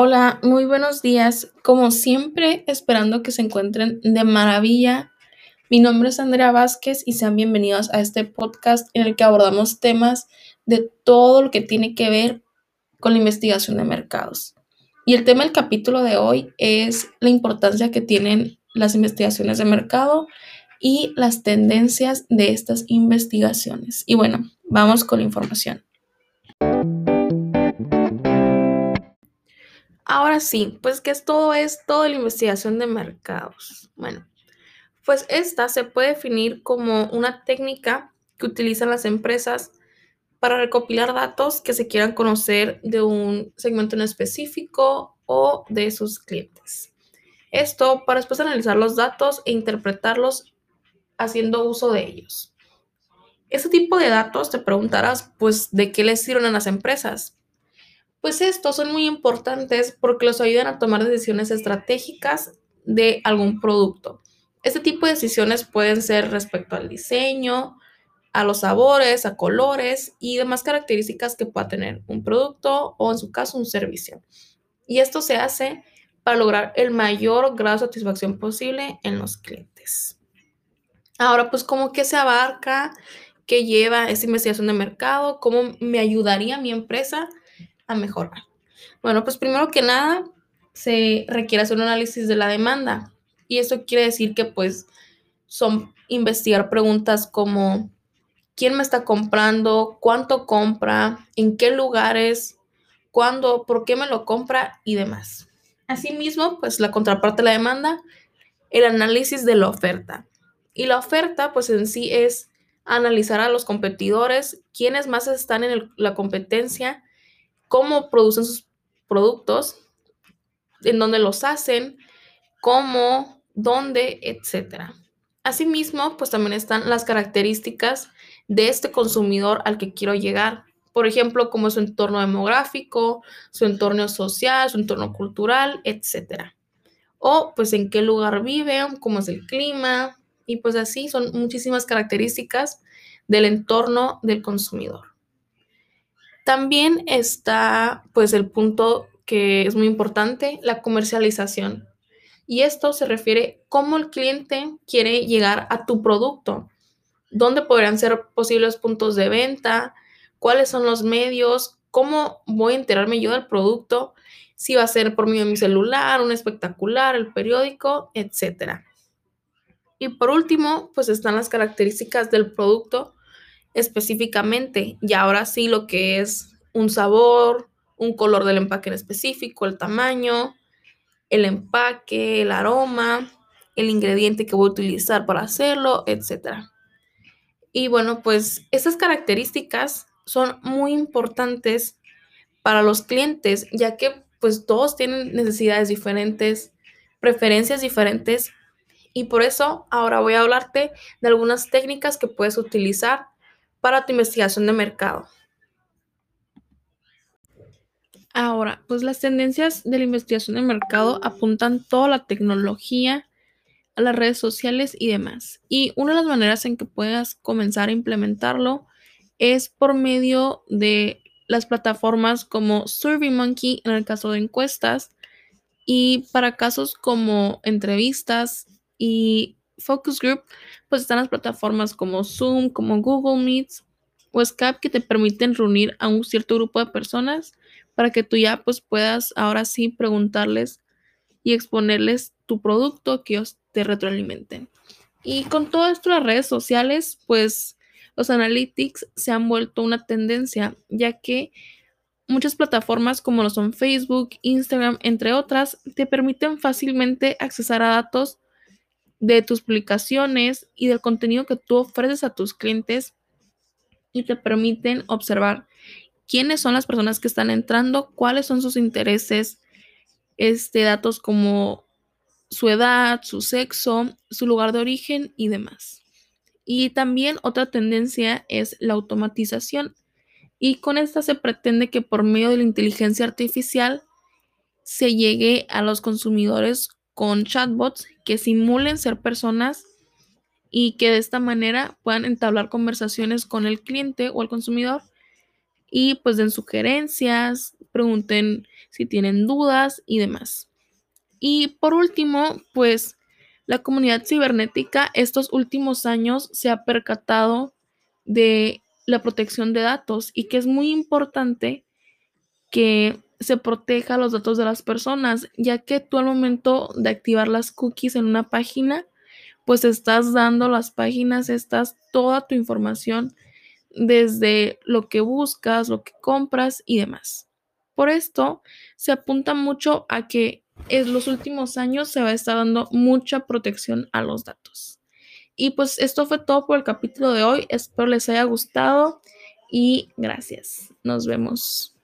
Hola, muy buenos días. Como siempre, esperando que se encuentren de maravilla. Mi nombre es Andrea Vázquez y sean bienvenidos a este podcast en el que abordamos temas de todo lo que tiene que ver con la investigación de mercados. Y el tema del capítulo de hoy es la importancia que tienen las investigaciones de mercado y las tendencias de estas investigaciones. Y bueno, vamos con la información. Ahora sí, pues ¿qué es todo esto de la investigación de mercados? Bueno, pues esta se puede definir como una técnica que utilizan las empresas para recopilar datos que se quieran conocer de un segmento en específico o de sus clientes. Esto para después analizar los datos e interpretarlos haciendo uso de ellos. Ese tipo de datos te preguntarás, pues, ¿de qué les sirven a las empresas? Pues estos son muy importantes porque los ayudan a tomar decisiones estratégicas de algún producto. Este tipo de decisiones pueden ser respecto al diseño, a los sabores, a colores y demás características que pueda tener un producto o en su caso un servicio. Y esto se hace para lograr el mayor grado de satisfacción posible en los clientes. Ahora, pues, ¿cómo que se abarca? ¿Qué lleva esa investigación de mercado? ¿Cómo me ayudaría mi empresa a mejorar? Bueno, pues primero que nada, se requiere hacer un análisis de la demanda. Y eso quiere decir que pues son investigar preguntas como quién me está comprando, cuánto compra, en qué lugares, cuándo, por qué me lo compra y demás. Asimismo, pues la contraparte de la demanda, el análisis de la oferta. Y la oferta, pues en sí es analizar a los competidores, quiénes más están en la competencia cómo producen sus productos, en dónde los hacen, cómo, dónde, etc. Asimismo, pues también están las características de este consumidor al que quiero llegar. Por ejemplo, como su entorno demográfico, su entorno social, su entorno cultural, etc. O pues en qué lugar vive, cómo es el clima, y pues así son muchísimas características del entorno del consumidor. También está pues el punto que es muy importante, la comercialización. Y esto se refiere cómo el cliente quiere llegar a tu producto, dónde podrían ser posibles puntos de venta, cuáles son los medios, cómo voy a enterarme yo del producto, si va a ser por medio de mi celular, un espectacular, el periódico, etc. Y por último, pues están las características del producto específicamente. Y ahora sí lo que es un sabor, un color del empaque en específico, el tamaño, el empaque, el aroma, el ingrediente que voy a utilizar para hacerlo, etc. Y bueno, pues esas características son muy importantes para los clientes, ya que pues todos tienen necesidades diferentes, preferencias diferentes, y por eso ahora voy a hablarte de algunas técnicas que puedes utilizar para tu investigación de mercado. Ahora, pues las tendencias de la investigación de mercado apuntan toda la tecnología, a las redes sociales y demás. Y una de las maneras en que puedas comenzar a implementarlo es por medio de las plataformas como SurveyMonkey en el caso de encuestas y para casos como entrevistas y Focus Group, pues están las plataformas como Zoom, como Google Meets o Skype que te permiten reunir a un cierto grupo de personas para que tú ya pues puedas ahora sí preguntarles y exponerles tu producto que ellos te retroalimenten. Y con todo esto las redes sociales, pues los analytics se han vuelto una tendencia, ya que muchas plataformas como lo son Facebook, Instagram, entre otras, te permiten fácilmente accesar a datos de tus publicaciones y del contenido que tú ofreces a tus clientes y te permiten observar quiénes son las personas que están entrando, cuáles son sus intereses, este, datos como su edad, su sexo, su lugar de origen y demás. Y también otra tendencia es la automatización. Y con esta se pretende que por medio de la inteligencia artificial se llegue a los consumidores con chatbots que simulen ser personas y que de esta manera puedan entablar conversaciones con el cliente o el consumidor y pues den sugerencias, pregunten si tienen dudas y demás. Y por último, pues la comunidad cibernética estos últimos años se ha percatado de la protección de datos y que es muy importante que se proteja los datos de las personas, ya que tú al momento de activar las cookies en una página, pues estás dando las páginas, estás toda tu información desde lo que buscas, lo que compras y demás. Por esto se apunta mucho a que en los últimos años se va a estar dando mucha protección a los datos. Y pues esto fue todo por el capítulo de hoy. Espero les haya gustado y gracias. Nos vemos.